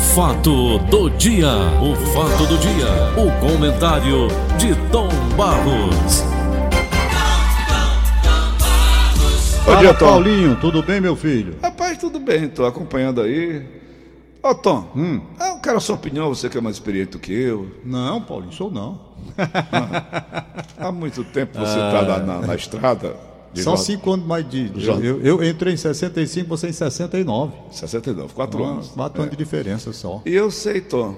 fato do dia, o fato do dia, o comentário de Tom Barros. Bom dia, Tom. Paulinho, tudo bem, meu filho? Rapaz, tudo bem, tô acompanhando aí. Ô, Tom, hum. eu quero a sua opinião, você que é mais experiente do que eu. Não, Paulinho, sou não. Há muito tempo você está na, na, na estrada. São cinco anos mais de. Eu, eu, entrei em 65, você em 69. 69, quatro anos. Quatro é. anos de diferença só. E eu sei, Tom,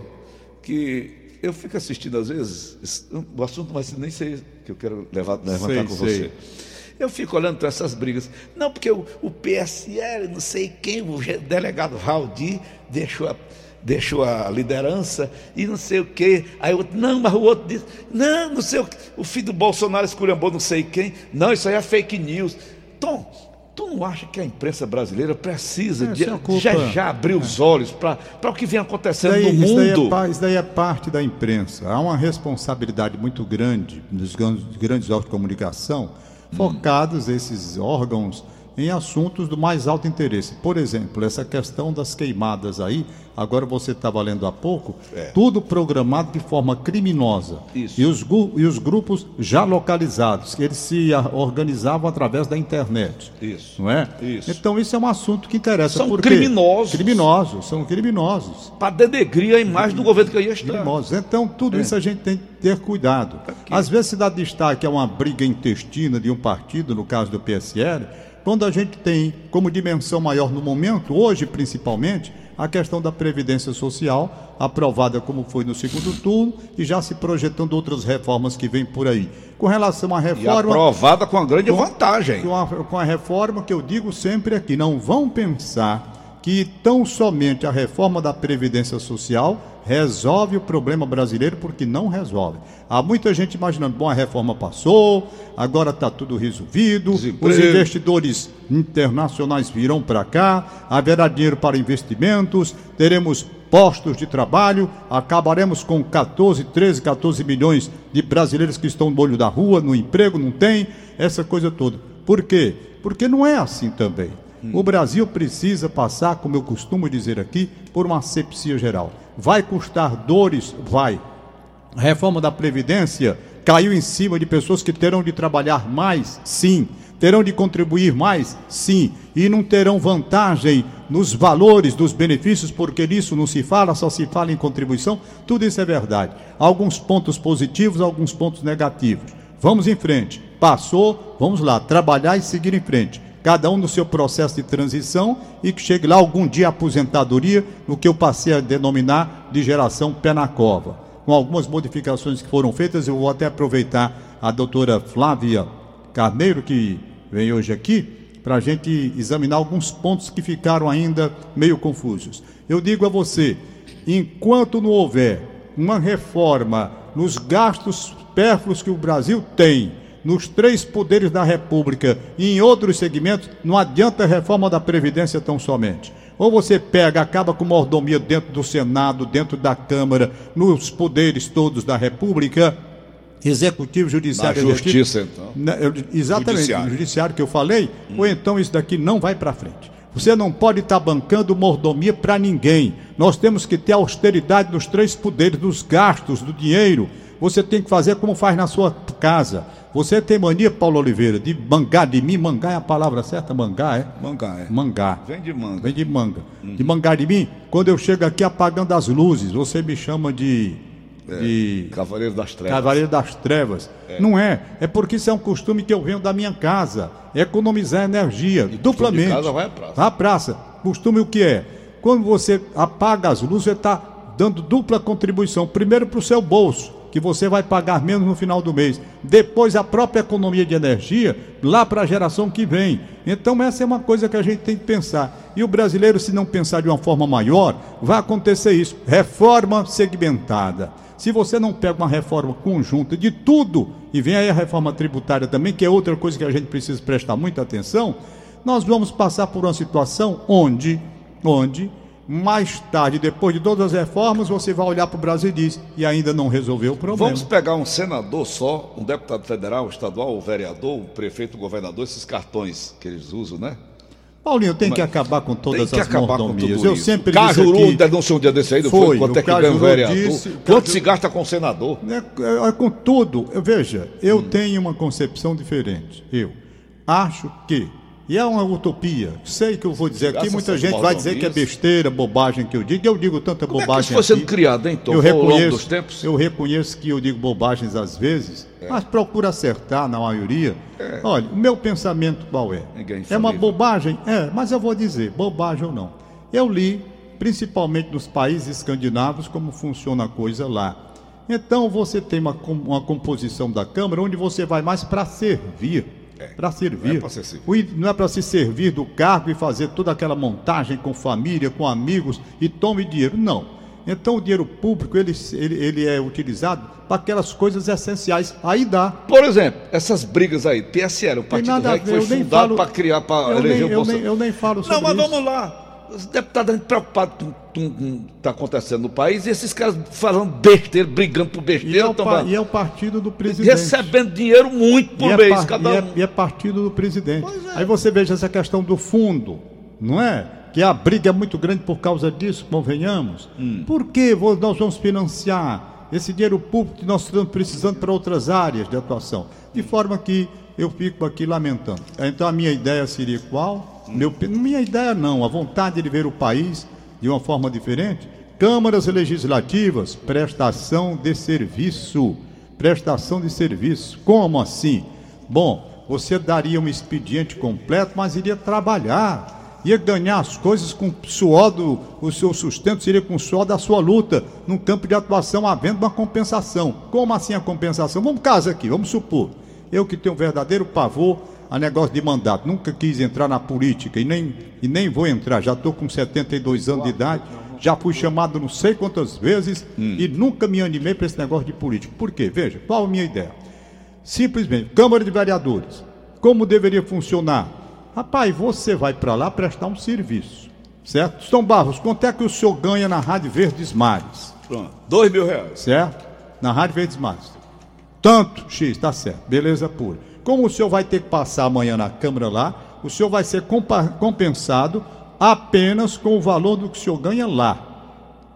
que eu fico assistindo às vezes, o assunto vai ser nem sei que eu quero levar, levantar sei, com sei. você. Eu fico olhando para essas brigas. Não, porque o, o PSL, não sei quem, o delegado Valdir deixou a deixou a liderança e não sei o quê. Aí o outro, não, mas o outro disse, não, não sei o quê. O filho do Bolsonaro esculhambou não sei quem. Não, isso aí é fake news. Tom, tu não acha que a imprensa brasileira precisa é, de, já, já abrir os olhos para o que vem acontecendo daí, no mundo? Isso daí, é, isso daí, é, parte da imprensa. Há uma responsabilidade muito grande nos grandes órgãos de comunicação, hum. focados esses órgãos em assuntos do mais alto interesse. Por exemplo, essa questão das queimadas aí, agora você estava lendo há pouco, é. tudo programado de forma criminosa. Isso. E os, e os grupos já localizados, que eles se organizavam através da internet. Isso. Não é? Isso. Então isso é um assunto que interessa. São criminosos. Criminosos, são criminosos. Para denegrir a imagem do governo que aí está. Criminosos. Então tudo é. isso a gente tem que ter cuidado. Aqui. Às vezes se dá destaque a uma briga intestina de um partido, no caso do PSL, quando a gente tem como dimensão maior no momento, hoje principalmente, a questão da Previdência Social, aprovada como foi no segundo turno, e já se projetando outras reformas que vêm por aí. Com relação à reforma. E aprovada com uma grande com, vantagem. Com a, com a reforma que eu digo sempre aqui, não vão pensar que tão somente a reforma da Previdência Social resolve o problema brasileiro porque não resolve. Há muita gente imaginando, bom, a reforma passou, agora está tudo resolvido, Desemprego. os investidores internacionais virão para cá, haverá dinheiro para investimentos, teremos postos de trabalho, acabaremos com 14, 13, 14 milhões de brasileiros que estão no olho da rua, no emprego, não tem, essa coisa toda. Por quê? Porque não é assim também. O Brasil precisa passar, como eu costumo dizer aqui, por uma asepsia geral. Vai custar dores? Vai. A reforma da Previdência caiu em cima de pessoas que terão de trabalhar mais? Sim. Terão de contribuir mais? Sim. E não terão vantagem nos valores dos benefícios, porque nisso não se fala, só se fala em contribuição. Tudo isso é verdade. Alguns pontos positivos, alguns pontos negativos. Vamos em frente. Passou, vamos lá, trabalhar e seguir em frente cada um no seu processo de transição e que chegue lá algum dia a aposentadoria, no que eu passei a denominar de geração pé na cova. Com algumas modificações que foram feitas, eu vou até aproveitar a doutora Flávia Carneiro, que vem hoje aqui, para a gente examinar alguns pontos que ficaram ainda meio confusos. Eu digo a você, enquanto não houver uma reforma nos gastos supérfluos que o Brasil tem, nos três poderes da República e em outros segmentos, não adianta a reforma da Previdência tão somente. Ou você pega, acaba com mordomia dentro do Senado, dentro da Câmara, nos poderes todos da República, executivo, judiciário, na justiça, então. Na, exatamente, judiciário. no judiciário que eu falei, hum. ou então isso daqui não vai para frente. Você não pode estar tá bancando mordomia para ninguém. Nós temos que ter austeridade nos três poderes, dos gastos, do dinheiro. Você tem que fazer como faz na sua casa. Você tem mania, Paulo Oliveira, de mangá de mim? Mangá é a palavra certa? Mangá, é? Mangá, é. Mangá. Vem de manga. Vem de manga. Hum. De mangá de mim? Quando eu chego aqui apagando as luzes, você me chama de. É, de... Cavaleiro das Trevas. Cavaleiro das Trevas. É. Não é. É porque isso é um costume que eu venho da minha casa. Economizar energia. E duplamente. De casa vai à praça. À praça. Costume o que é? Quando você apaga as luzes, você está dando dupla contribuição. Primeiro para o seu bolso que você vai pagar menos no final do mês. Depois a própria economia de energia lá para a geração que vem. Então essa é uma coisa que a gente tem que pensar. E o brasileiro, se não pensar de uma forma maior, vai acontecer isso. Reforma segmentada. Se você não pega uma reforma conjunta de tudo, e vem aí a reforma tributária também, que é outra coisa que a gente precisa prestar muita atenção, nós vamos passar por uma situação onde, onde mais tarde, depois de todas as reformas, você vai olhar para o Brasil e diz, e ainda não resolveu o problema. Vamos pegar um senador só, um deputado federal, estadual, o vereador, o prefeito, o governador, esses cartões que eles usam, né? Paulinho, tem que acabar com todas tem que as mordomias. com tudo Eu isso. sempre Cajuru disse aqui, denunciou um dia desse aí, não Foi, foi? Quanto o é que ganha um Cajuru vereador? disse- Quanto Cajuru- se gasta com o senador? né, é, é, com tudo, eu- veja, eu Hum. tenho uma concepção diferente. Eu acho que, e é uma utopia, sei que eu vou dizer aqui, muita gente vai dizer que é besteira, bobagem que eu digo, eu digo tanta Como é que bobagem isso foi sendo aqui. criado, hein, Tom? Eu reconheço, eu reconheço que eu digo bobagens às vezes, É. mas procuro acertar na maioria. Olha, o meu pensamento qual é? É uma bobagem? É, mas eu vou dizer, bobagem ou não. Eu li, principalmente nos países escandinavos, como funciona a coisa lá. Então você tem uma, uma composição da Câmara onde você vai mais para servir. Para servir. não é pra ser servido. O i- não é para se servir do cargo e fazer toda aquela montagem com família, com amigos e tome dinheiro. Não. Então o dinheiro público ele, ele, ele é utilizado para aquelas coisas essenciais. Aí dá. Por exemplo, essas brigas aí, PSL, o Partido Rei que foi eu nem fundado falo- para criar, para eleger nem, o eu, nem, eu nem falo sobre Não, mas isso. vamos lá. Os deputados preocupados com o que está acontecendo no país e esses caras falando besteira, brigando por E besteira, é, o, e é o partido do presidente. recebendo dinheiro muito por e, é mês, par- cada e, é, um. e é partido do presidente. É. Aí você veja essa questão do fundo, não é? Que a briga é muito grande por causa disso, convenhamos. Hum. Por que nós vamos financiar esse dinheiro público que nós estamos precisando para outras áreas de atuação? De forma que eu fico aqui lamentando. Então a minha ideia seria qual? Meu, minha ideia não, a vontade de ver o país de uma forma diferente. Câmaras legislativas, prestação de serviço. Prestação de serviço. Como assim? Bom, você daria um expediente completo, mas iria trabalhar. Ia ganhar as coisas com o suor do. O seu sustento seria com o suor da sua luta, num campo de atuação, havendo uma compensação. Como assim a compensação? Vamos caso aqui, vamos supor. Eu que tenho um verdadeiro pavor a negócio de mandato, nunca quis entrar na política e nem, e nem vou entrar, já estou com 72 anos de idade, já fui chamado não sei quantas vezes e nunca me animei para esse negócio de política. Por quê? Veja, qual a minha ideia? Simplesmente, Câmara de Vereadores, como deveria funcionar? Rapaz, você vai para lá prestar um serviço, certo? São Barros, quanto é que o senhor ganha na Rádio Verdes Mares? Pronto, dois mil reais. certo? Na Rádio Verdes Mares. Tanto X, tá certo, beleza pura. Como o senhor vai ter que passar amanhã na Câmara lá, o senhor vai ser compensado apenas com o valor do que o senhor ganha lá.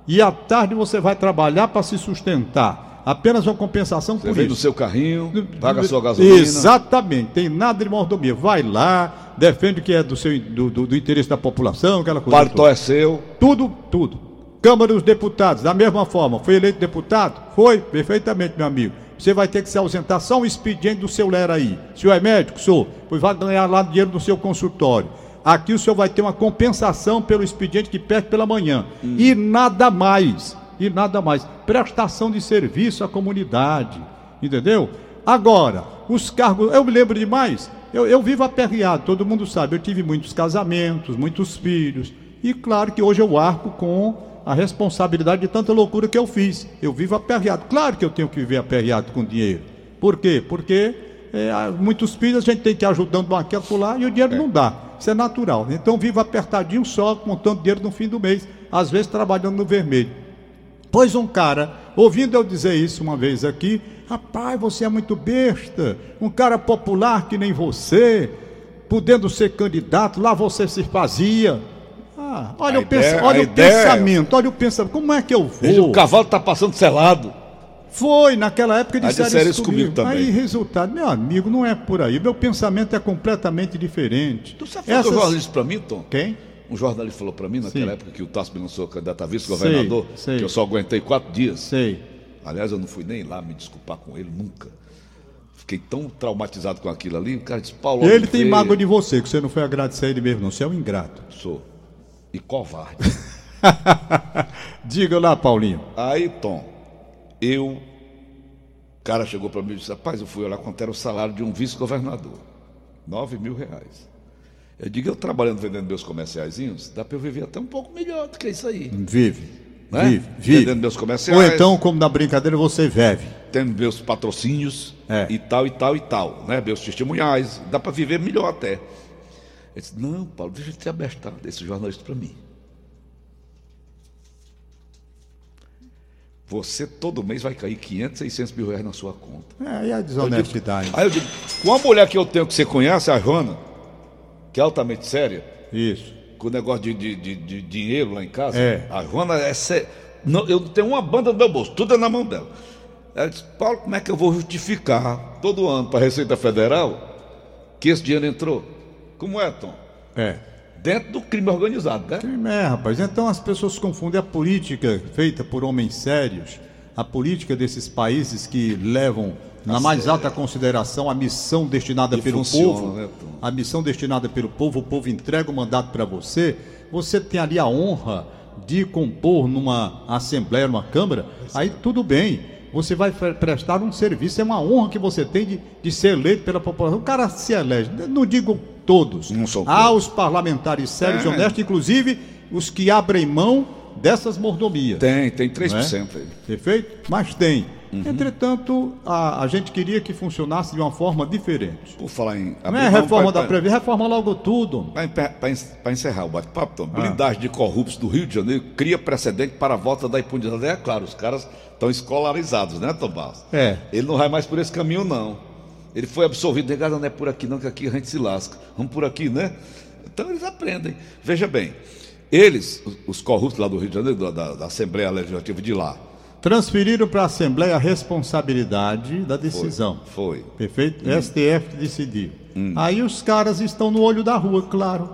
E à tarde você vai trabalhar para se sustentar. Apenas uma compensação Você por vem isso. no seu carrinho, paga a sua gasolina. Exatamente, tem nada de mordomia. Vai lá, defende o que é do, seu, do, do- do interesse da população, aquela coisa. Paletó toda. é seu. Tudo, tudo. Câmara dos Deputados, da mesma forma. Foi eleito deputado? Foi, perfeitamente, meu amigo. Você vai ter que se ausentar só um expediente do seu Lera aí. O senhor é médico? Sou. Pois vai ganhar lá dinheiro no seu consultório. Aqui o senhor vai ter uma compensação pelo expediente que perde pela manhã. E nada mais. E nada mais. Prestação de serviço à comunidade. Entendeu? Agora, os cargos. Eu me lembro demais. Eu, eu vivo aperreado, todo mundo sabe. Eu tive muitos casamentos, muitos filhos. E claro que hoje eu arco com a responsabilidade de tanta loucura que eu fiz. Eu vivo aperreado. Claro que eu tenho que viver aperreado com dinheiro. Por quê? Porque é, muitos filhos a gente tem que ir ajudando um aqui e lá e o dinheiro não dá. Isso é natural. Então vivo apertadinho só, contando dinheiro no fim do mês, às vezes trabalhando no vermelho. Pois um cara, ouvindo eu dizer isso uma vez aqui, rapaz, você é muito besta, um cara popular que nem você, podendo ser candidato, lá você se fazia. Ah, olha A o, ideia- olha a o pensamento, olha o pensamento, como é que eu Veja, vou? o cavalo tá passando selado. Foi, naquela época disseram, disseram isso comigo comigo. também. Aí, resultado, meu amigo, não é por aí. Meu pensamento é completamente diferente. Tu sabe o Essas- jornalista para mim, Tom? Quem? Um jornalista falou para mim, naquela Sim. época que o Tasso me lançou candidato a vice-governador, que eu só aguentei quatro dias. Sei. Aliás, eu não fui nem lá me desculpar com ele, nunca. Fiquei tão traumatizado com aquilo ali. O cara disse, Paulo. Ele tem Oliveira, mágoa de você, que você não foi agradecer a ele mesmo, não. Você é um ingrato. Sou. E covarde. Diga lá, Paulinho. Aí, Tom, eu. O cara chegou para mim e disse: Rapaz, eu fui olhar quanto era o salário de um vice-governador. Nove mil reais. Eu digo, eu trabalhando vendendo meus comerciaizinhos, dá para eu viver até um pouco melhor do que isso aí. Vive. Né? Vive, vive. Vendendo meus comerciais. Ou então, como na brincadeira, você vive. tendo meus patrocínios É. e tal, e tal, e tal, né? Meus testemunhais, dá para viver melhor até. Ele disse, não, Paulo, deixa de ter abestado esse jornalista para mim. Você todo mês vai cair 500, 600 mil reais na sua conta. É, e a desonestidade. Aí eu digo, com uma mulher que eu tenho que você conhece, a Joana, que é altamente séria, Isso. Com o negócio de, de, de, de dinheiro lá em casa. É. A Joana é. Sé... Não, eu tenho uma banda no meu bolso, tudo é na mão dela. Ela disse, Paulo, como é que eu vou justificar todo ano para a Receita Federal que esse dinheiro entrou? Como é, Tom? É. Dentro do crime organizado, né? Crime é, rapaz. Então as pessoas confundem a política feita por homens sérios, a política desses países que levam na mais alta consideração a missão destinada E pelo funciona, povo, né, a missão destinada pelo povo, o povo entrega o mandato para você, você tem ali a honra de compor numa assembleia, numa câmara, aí tudo bem, você vai pre- prestar um serviço, é uma honra que você tem de, de ser eleito pela população. O cara se elege, não digo todos, Não são há os parlamentares sérios e É. honestos, inclusive os que abrem mão dessas mordomias. Tem, tem 3% Não aí. Perfeito? Mas tem. Entretanto, a, a gente queria que funcionasse de uma forma diferente. Por falar em. Não é reforma da Previdência, reforma logo tudo. Para encerrar o bate-papo, Tom, Ah. blindagem de corruptos do Rio de Janeiro cria precedente para a volta da impunidade. É claro, os caras estão escolarizados, né, Tom Barros? É. Ele não vai mais por esse caminho, não. Ele foi absolvido, negado, não é por aqui não, que aqui a gente se lasca. Vamos por aqui, né? Então eles aprendem. Veja bem, eles, os- os corruptos lá do Rio de Janeiro, da, da- Assembleia Legislativa de lá, Transferiram para a Assembleia a responsabilidade da decisão. foi. Perfeito? STF que decidiu. Aí os caras estão no olho da rua, claro.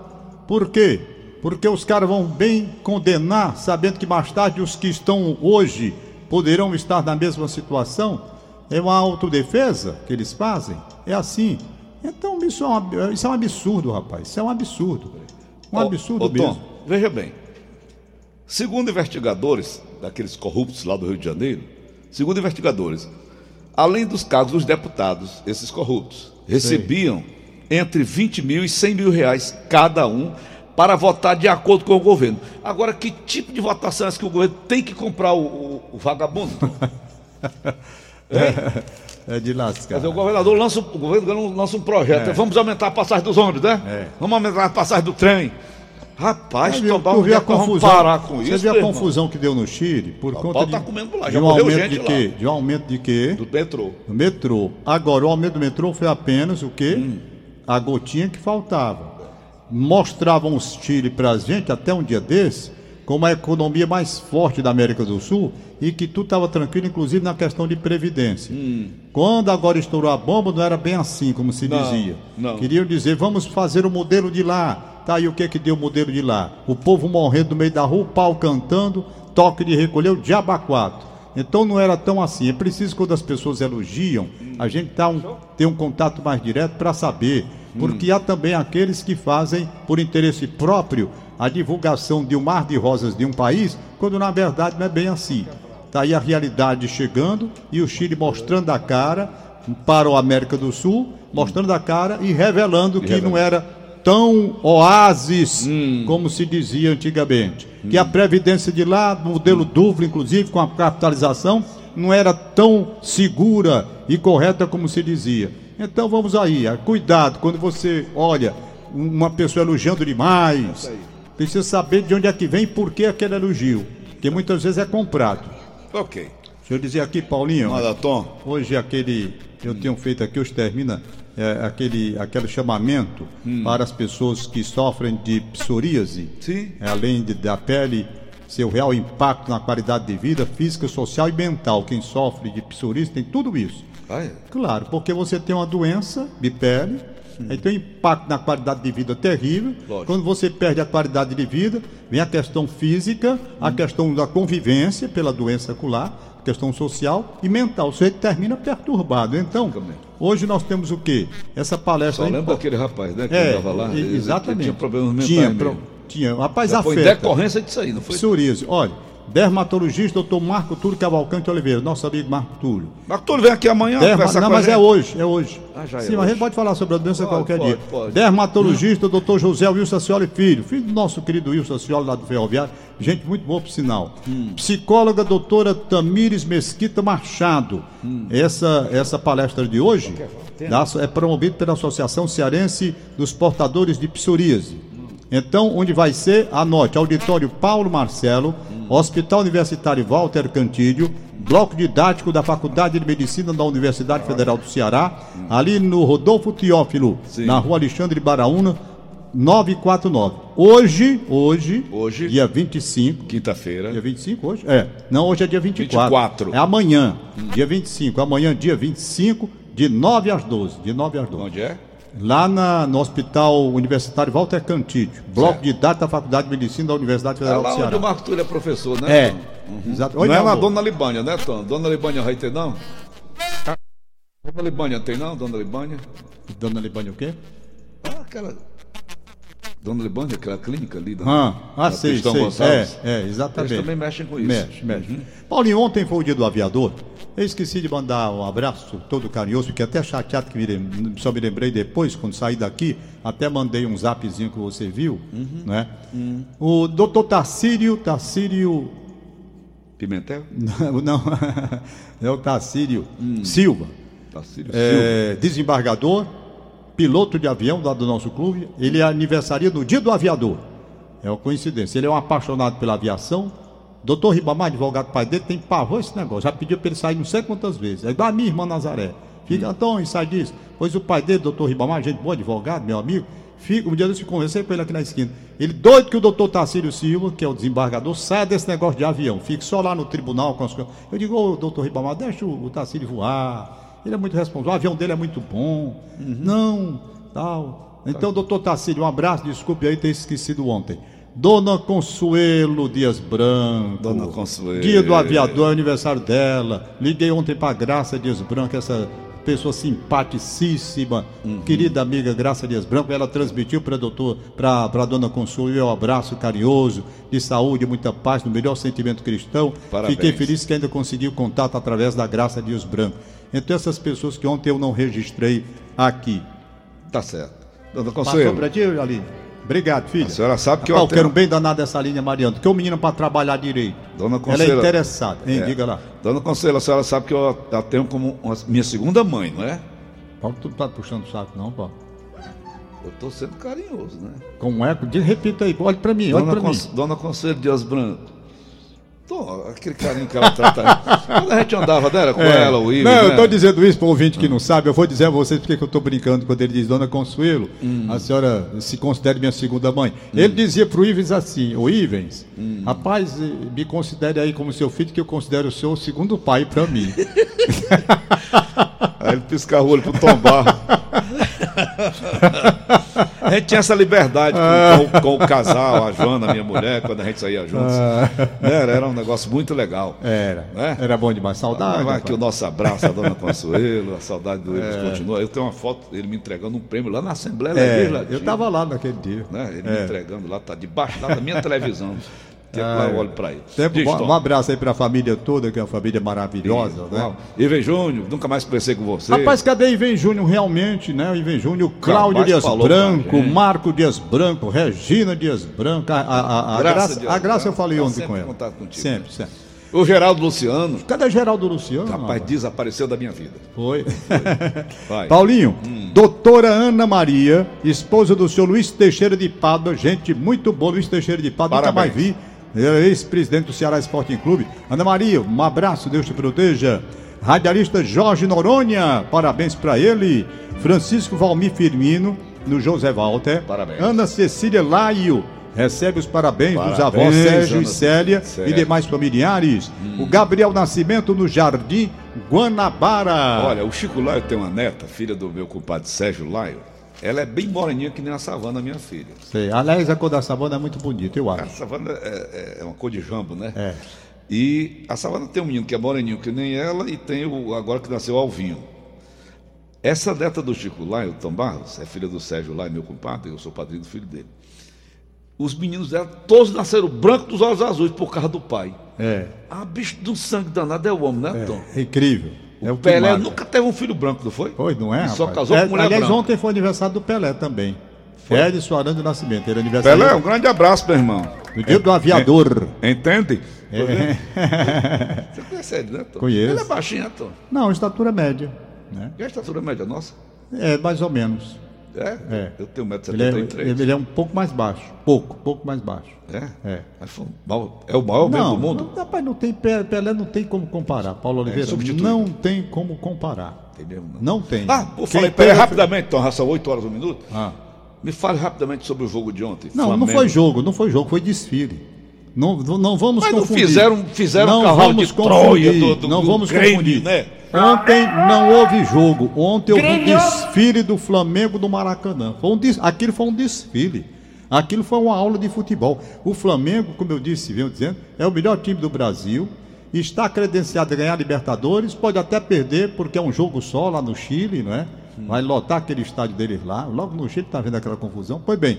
Por quê? Porque os caras vão bem condenar, sabendo que mais tarde os que estão hoje poderão estar na mesma situação. É uma autodefesa que eles fazem. É assim. Então isso é um, isso é um absurdo, rapaz. Isso é um absurdo. Um absurdo ô, Tom, mesmo. Veja bem. Segundo investigadores daqueles corruptos lá do Rio de Janeiro, segundo investigadores, além dos cargos dos deputados, esses corruptos recebiam entre 20 mil e 100 mil reais cada um para votar de acordo com o governo. Agora, que tipo de votação é essa que o governo tem que comprar o, o- o vagabundo? É de lascar. Dizer, o governador lança, o governo lança um projeto. Vamos aumentar a passagem dos ônibus, né? É. Vamos aumentar a passagem do trem. Rapaz, tu onde viu é a confusão, parar com Você isso? viu a irmão? confusão que deu no Chile por O conta pau de, tá comendo lá, de já um morreu aumento gente de lá. quê? De um aumento de quê? Do metrô. Do metrô. Agora, o aumento do metrô foi apenas o quê? Hum. A gotinha que faltava. Mostravam os Chile pra gente até um dia desse como a economia mais forte da América do Sul e que tudo estava tranquilo, inclusive na questão de previdência. Quando agora estourou a bomba, não era bem assim, como se Hum. Não, dizia. não. Queriam dizer, vamos fazer o modelo de lá. Tá aí o que que deu o modelo de lá? O povo morrendo no meio da rua, o pau cantando, toque de recolher, o quatro. Então não era tão assim. É preciso quando as pessoas elogiam, a gente tá um, ter um contato mais direto para saber. Porque há também aqueles que fazem, por interesse próprio, a divulgação de um mar de rosas de um país, quando na verdade não é bem assim. Está aí a realidade chegando e o Chile mostrando a cara para o América do Sul, mostrando a cara e revelando que não era tão oásis como se dizia antigamente. Que a previdência de lá, modelo duplo, inclusive, com a capitalização, não era tão segura e correta como se dizia. Então vamos aí, ah, cuidado quando você olha uma pessoa elogiando demais. Precisa saber de onde é que vem e por que aquele elogio. Porque muitas vezes é comprado. Ok. Deixa eu dizer aqui, Paulinho. Manda, Tom. Hoje aquele, eu tenho feito aqui, hoje termina é, aquele, aquele chamamento para as pessoas que sofrem de psoríase, Sim. é, além de, da pele, seu real impacto na qualidade de vida física, social e mental. Quem sofre de psoríase tem tudo isso. Ah, é? Claro, porque você tem uma doença de pele, aí tem um impacto na qualidade de vida terrível. Lógico. Quando você perde a qualidade de vida, vem a questão física, a questão da convivência pela doença ocular, a questão social e mental. O sujeito termina perturbado. Então, hoje nós temos o quê? Essa palestra. Só aí- lembra daquele rapaz, né? Que É, andava lá? exatamente. Tinha problemas mentais Tinha, pro- tinha. Rapaz, Já foi afeta. decorrência disso aí, não foi? Psoríase. Olha, dermatologista, doutor Marco Túlio Cavalcante Oliveira, nosso amigo Marco Túlio. Marco Túlio vem aqui amanhã Derma... Não, mas é hoje, é hoje. Ah, já é Sim, mas a hoje. gente pode falar sobre a doença Pode, qualquer pode, dia. pode. Dermatologista, doutor José Wilson Ascioli Filho, filho do nosso querido Wilson Ascioli lá do Ferroviário, gente muito boa por sinal. Hum. Psicóloga doutora Tamires Mesquita Machado. Hum. Essa, essa palestra de hoje da- é promovida pela Associação Cearense dos Portadores de Psoríase. Então, onde vai ser? Anote, Auditório Paulo Marcelo, Hospital Universitário Walter Cantídio, Bloco Didático da Faculdade de Medicina da Universidade Federal do Ceará, ali no Rodolfo Teófilo, Sim. na rua Alexandre Baraúna, 949. Hoje, hoje, Hoje. dia 25. Quinta-feira. Dia 25 hoje? É. Não, hoje é dia 24. 24. É amanhã, dia 25. Amanhã, dia 25, de 9 às 12. De 9 às 12. Onde é? Lá na- no Hospital Universitário Walter Cantídio, bloco Certo. de dados da Faculdade de Medicina da Universidade É Federal lá do onde o Ceará. Marco Túlio é professor, né? É. Tom? Exato. Não Oi, é meu na. Dona Libânia, né, Tom? Dona Libânia vai ter, não? Dona Libânia tem, não? Dona Libânia? Dona Libânia o quê? Ah, aquela. Dona Libânia, aquela clínica ali. Da, Ah, ah da sei. É, é, exatamente. Eles também mexem com isso. Mexe, mexe. Paulinho, ontem foi o dia do aviador. Eu esqueci de mandar um abraço todo carinhoso, fiquei até chateado que me só me lembrei depois, quando saí daqui, até mandei um zapzinho que você viu, né? O doutor Tarcírio, Tarcírio, Pimentel? não, não, é o Tarcírio Silva, Tarcírio é, desembargador, piloto de avião lá do nosso clube, ele é aniversaria no dia do aviador. É uma coincidência. Ele é um apaixonado pela aviação. Doutor Ribamar, advogado pai dele, tem pavor esse negócio. Já pediu para ele sair não sei quantas vezes. É igual a minha irmã Nazaré. Fica, Antônio, sai disso. Pois o pai dele, doutor Ribamar, gente boa, advogado, meu amigo, fica, um dia eu conversei com ele aqui na esquina. Ele doido que o doutor Tarcílio Silva, que é o desembargador, saia desse negócio de avião. Fique só lá no tribunal com as coisas. Eu digo, ô doutor Ribamar, deixa o, o Tarcílio voar. Ele é muito responsável, o avião dele é muito bom. Não, tal. Então, doutor Tarcílio, um abraço, desculpe aí ter esquecido ontem. Dona Consuelo Dias Branco. Dona Consuelo. Dia do aviador, é aniversário dela. Liguei ontem para Graça Dias Branco, essa pessoa simpaticíssima, querida amiga Graça Dias Branco. Ela transmitiu para doutor, para a dona Consuelo um abraço carinhoso, de saúde, muita paz, no melhor sentimento cristão. Parabéns. Fiquei feliz que ainda consegui o contato através da Graça Dias Branco. Então, essas pessoas que ontem eu não registrei aqui. Tá certo. Dona Passou Consuelo, para ti, Aline? Obrigado, filha. a senhora sabe que eu Rapaz, eu até- quero bem danado essa linha, Mariano, que é o menino para trabalhar direito. Dona Ela é interessada, hein? É. Diga lá. Dona Consuelo, a senhora sabe que eu a tenho como uma- minha segunda mãe, não é? Paulo, tu não tá puxando o saco, não, Paulo. Eu tô sendo carinhoso, né? Com eco, diz, repita aí, olha pra mim, olha Dona, pra mim. Dona Consuelo Dias Branco. Tô, aquele carinho que ela trata. Quando a gente andava dela com ela, o Ives, É. Não, eu né? estou dizendo isso para o ouvinte que não sabe. Eu vou dizer a vocês porque que eu estou brincando quando ele diz Dona Consuelo. Hum. A senhora se considera minha segunda mãe. Ele dizia para o Ivens assim: Ô Ivens, Hum. rapaz, eh, me considere aí como seu filho, que eu considero o seu segundo pai para mim. Aí ele piscava o olho pro tombar. a gente tinha essa liberdade com, com- com o casal, a Joana, minha mulher, quando a gente saía juntos. Era, era um negócio muito legal. Era. Né? Era bom demais. Saudade. Vai aqui o nosso abraço à dona Consuelo, a saudade do Ives É. continua. Eu tenho uma foto dele me entregando um prêmio lá na Assembleia É, Legislativa. eu estava lá naquele dia. Né? Ele É. me entregando lá, tá debaixo da minha televisão. Lá eu olho para ele. Tempo, Diz, um, um abraço aí para a família toda, que é uma família maravilhosa, né? Uau. Ives Júnior, nunca mais conversei com você. Rapaz, cadê Iven Júnior realmente, né? O Iven Júnior, Cláudio Rapaz, Dias Branco. Marco Dias Branco, Regina Dias Branco, a, a, a, a Graça Graça, Dias a Graça eu Branco, falei tá ontem com ela. contato contigo, sempre, né? sempre. O Geraldo Luciano, Cadê Geraldo Luciano? rapaz, desapareceu da minha vida. Foi. Vai. Paulinho, doutora Ana Maria, esposa do senhor Luiz Teixeira de Pádua, gente muito boa, Luiz Teixeira de Pádua, nunca mais Parabéns. vi. Ex-presidente do Ceará Sporting Clube. Ana Maria, um abraço, Deus te proteja. Radialista Jorge Noronha, parabéns para ele. Francisco Valmir Firmino, no José Walter. Parabéns. Ana Cecília Laio, recebe os parabéns, dos Parabéns, avós Sérgio Ana e Célia Célia. e demais familiares. Hum. O Gabriel Nascimento, no Jardim Guanabara. Olha, o Chico Laio tem uma neta, filha do meu compadre Sérgio Laio. Ela é bem moreninha que nem a Savana, minha filha. Sei. Aliás, a cor da savana é muito bonita, eu A acho. Savana é, é- é uma cor de jambo, né? É. E a Savana tem um menino que é moreninho que nem ela e tem o agora que nasceu Alvinho. Essa neta do Chico Laio, o Tom Barros, é filha do Sérgio Laio, meu compadre, eu sou padrinho do filho dele. Os meninos dela, todos nasceram branco dos olhos azuis por causa do pai. É. Ah, bicho do sangue danado é o homem, né, Tom? É incrível. É o Pelé marca. nunca teve um filho branco, não foi? Pois, não é? E só rapaz? casou É, com mulher Aliás, branca. ontem foi aniversário do Pelé também. Fred Soaran de Nascimento. Ele é aniversário Pelé, um grande abraço, meu irmão. no dia do aviador. Entende? É. Você conhece ele, né, Tom? Conheço. Ele é baixinho, né, Tom? Não, estatura média. Né? E a estatura média nossa? É, mais ou menos. É? É. Eu tenho Ele é, 1,73m. ele é um pouco mais baixo. Pouco, pouco mais baixo. É? É. Mas um É o maior Não, do mundo? não, rapaz, não tem, Pe- Pelé não tem como comparar. Paulo Oliveira, substituível. não tem como comparar. Tem mesmo, Não tem. Ah, Quem falar Pelé, rapidamente, já são 8 horas, um minuto. Ah, Me fale rapidamente sobre o jogo de ontem. Não, Flamengo. não foi jogo, não foi jogo, foi desfile. Não, não vamos Mas confundir. fizeram, fizeram não cavalo vamos de confundir, do, do, não do vamos Grêmio, confundir. né? Ontem não houve jogo. Ontem houve um desfile do Flamengo do Maracanã. Foi um des... Aquilo foi um desfile. Aquilo foi uma aula de futebol. O Flamengo, como eu disse, venho dizendo, é o melhor time do Brasil. Está credenciado a ganhar Libertadores. Pode até perder, porque é um jogo só lá no Chile, não é? Vai lotar aquele estádio deles lá. Logo no Chile está vendo aquela confusão. Pois bem,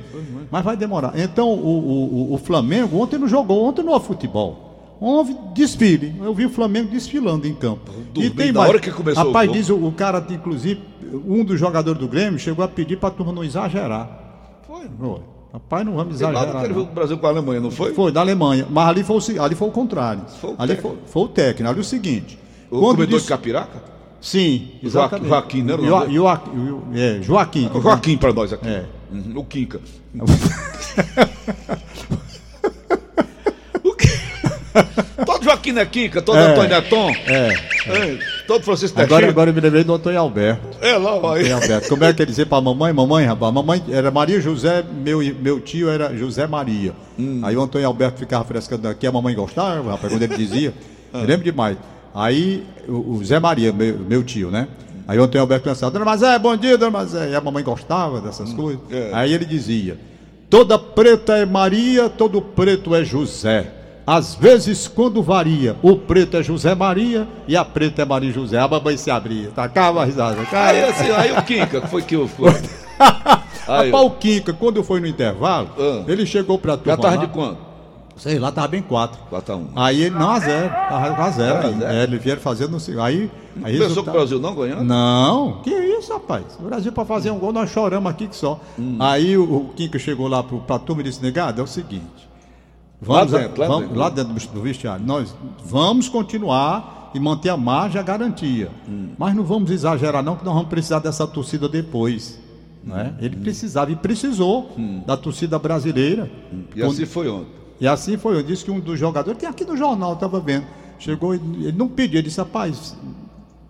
mas vai demorar. Então, o, o, o Flamengo ontem não jogou, ontem não houve futebol. Houve desfile. Eu vi o Flamengo desfilando em campo. e tem mais. hora que começou Rapaz, o diz o, o, cara, inclusive, um dos jogadores do Grêmio chegou a pedir para a turma não exagerar. Foi. Foi. Rapaz, não vamos exagerar. Lá o Brasil com a Alemanha, não foi? Foi, da Alemanha. Mas ali foi o, ali foi o contrário. Foi o ali foi, foi, o técnico. Ali o seguinte. O comedor disse... de Capiraca? Sim, exatamente. Joaquim, né? Jo, Joaquim, é, Joaquim. Joaquim para nós aqui. É. Uhum, o Quinca. todo Joaquim é Quinca, todo é, Antônio é Tom. É. é. Todo Francisco agora, agora eu me lembrei do Antônio Alberto. É, lá vai. Alberto. Como é que ele dizia para a mamãe? Mamãe, rapaz, mamãe era Maria José, meu, meu tio era José Maria. Hum. Aí o Antônio Alberto ficava frescando aqui, a mamãe gostava, rapaz, quando ele dizia. ah. Eu lembro demais. Aí o, o Zé Maria, meu, meu, tio, né? Aí ontem o Alberto pensava, Dona Mazé, bom dia, Dona Mazé. E a mamãe gostava dessas hum, coisas. É. Aí ele dizia, toda preta é Maria, todo preto é José. Às vezes, quando varia, o preto é José Maria e a preta é Maria José. A mamãe se abria, tacava a risada. Aí, assim, aí o Kika, que foi que eu fui. Rapaz, o Kika, quando fui no intervalo, ah. ele chegou pra turma Já tarde de quanto? Sei lá, tava bem 4. 4 a 1. Aí ele, não, a zero. Tava a zero. Aí, é, ele vieram fazendo. Aí. aí Pensou resultado... que o Brasil não ganhando? Não, que isso, rapaz. O Brasil para fazer um gol, nós choramos aqui que só. Hum. Aí o, o Kiko chegou lá pro, pra turma e disse: negado, é o seguinte. Vamos, lá dentro, lá, vamos, dentro. lá dentro do vestiário. Nós vamos continuar e manter a margem a garantia. Hum. Mas não vamos exagerar, não, que nós vamos precisar dessa torcida depois. Né? Ele hum. precisava e precisou hum. da torcida brasileira. Hum. E quando... assim foi ontem. E assim foi, eu disse que um dos jogadores, tem aqui no jornal, estava vendo, chegou, ele não pediu, ele disse, rapaz,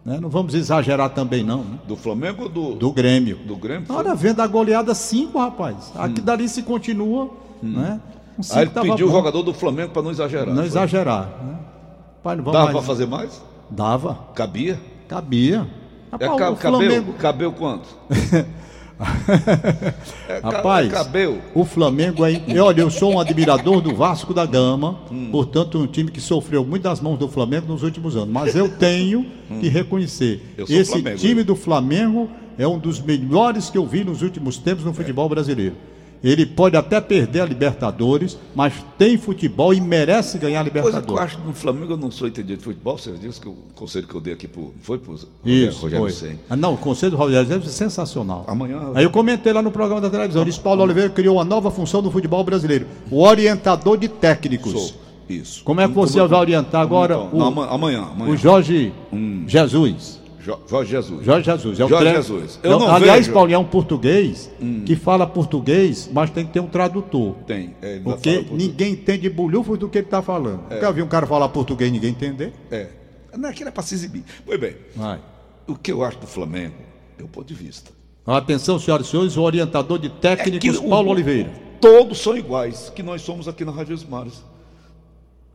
né, não vamos exagerar também não. Né? Do Flamengo ou do... Do Grêmio. Do Grêmio? Olha, vendo a goleada 5, rapaz. Aqui hum. dali se continua, hum. né? Um Aí ele pediu bom. o jogador do Flamengo para não exagerar. Não foi? exagerar. Né? Pai, não Dava para fazer mais? Dava. Cabia? Cabia. Rapaz, é, ca cabeu, Flamengo... cabeu quanto? é, Rapaz, cabeu. o Flamengo é. Olha, eu sou um admirador do Vasco da Gama, hum. portanto, um time que sofreu muito das mãos do Flamengo nos últimos anos. Mas eu tenho hum. que reconhecer: esse Flamengo, time do Flamengo é um dos melhores que eu vi nos últimos tempos no futebol brasileiro. Ele pode até perder a Libertadores, mas tem futebol e merece ganhar a Libertadores. Coisa que eu acho no Flamengo eu não sou entendido de futebol, você disse que o conselho que eu dei aqui pro, foi para o Rogério Senna. Ah, não, o conselho do Rogério Senna é sensacional. Amanhã. Aí eu comentei lá no programa da televisão, disse Paulo Oliveira criou uma nova função do futebol brasileiro, o orientador de técnicos. Sou. Isso. Como é que você vai orientar agora então, o, não, amanhã, amanhã, o Jorge hum. Jesus? Jorge Jesus. Jorge Jesus. É Jorge tre... Jesus. Eu não Aliás, vejo... Paulinho é um português hum. que fala português, mas tem que ter um tradutor. Tem. É, porque ninguém entende bulhufo do que ele está falando. É. Nunca vi um cara falar português e ninguém entender. É. Não, aquilo é para se exibir. Pois bem. Vai. O que eu acho do Flamengo é o ponto de vista. Atenção, senhoras e senhores, o orientador de técnicos, é Paulo o, Oliveira. Todos são iguais, que nós somos aqui na Rádio Mares.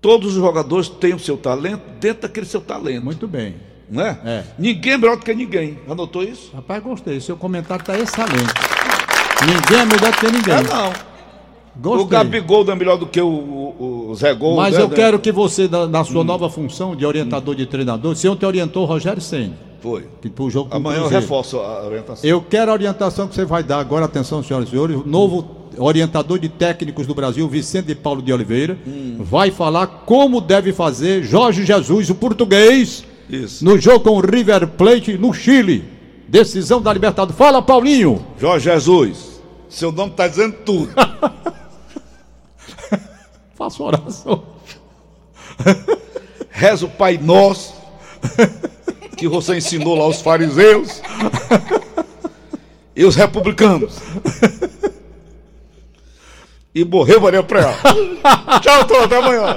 Todos os jogadores têm o seu talento dentro daquele seu talento. Muito bem não é? Ninguém é melhor do que ninguém. Anotou isso? Rapaz, gostei. Seu comentário está excelente. Ninguém é melhor do que ninguém. É, não. Gostei. O Gabigol não é melhor do que o, o, o Zé Gol. Mas né, eu né? quero que você, na, na sua hum. nova função de orientador de treinador, se ontem orientou o Rogério Senna. Foi. Que, pro jogo Amanhã eu reforço a orientação. Eu quero a orientação que você vai dar agora, atenção, senhoras e senhores, novo orientador de técnicos do Brasil, Vicente Paulo de Oliveira, hum. vai falar como deve fazer Jorge Jesus, o português, isso. No jogo com o River Plate no Chile. Decisão da Libertadores. Fala, Paulinho. Jorge Jesus. Seu nome está dizendo tudo. Faço oração. Reza o Pai Nosso. Que você ensinou lá aos fariseus. E os republicanos. E morreu Maria Preal. Tchau, tô, até amanhã.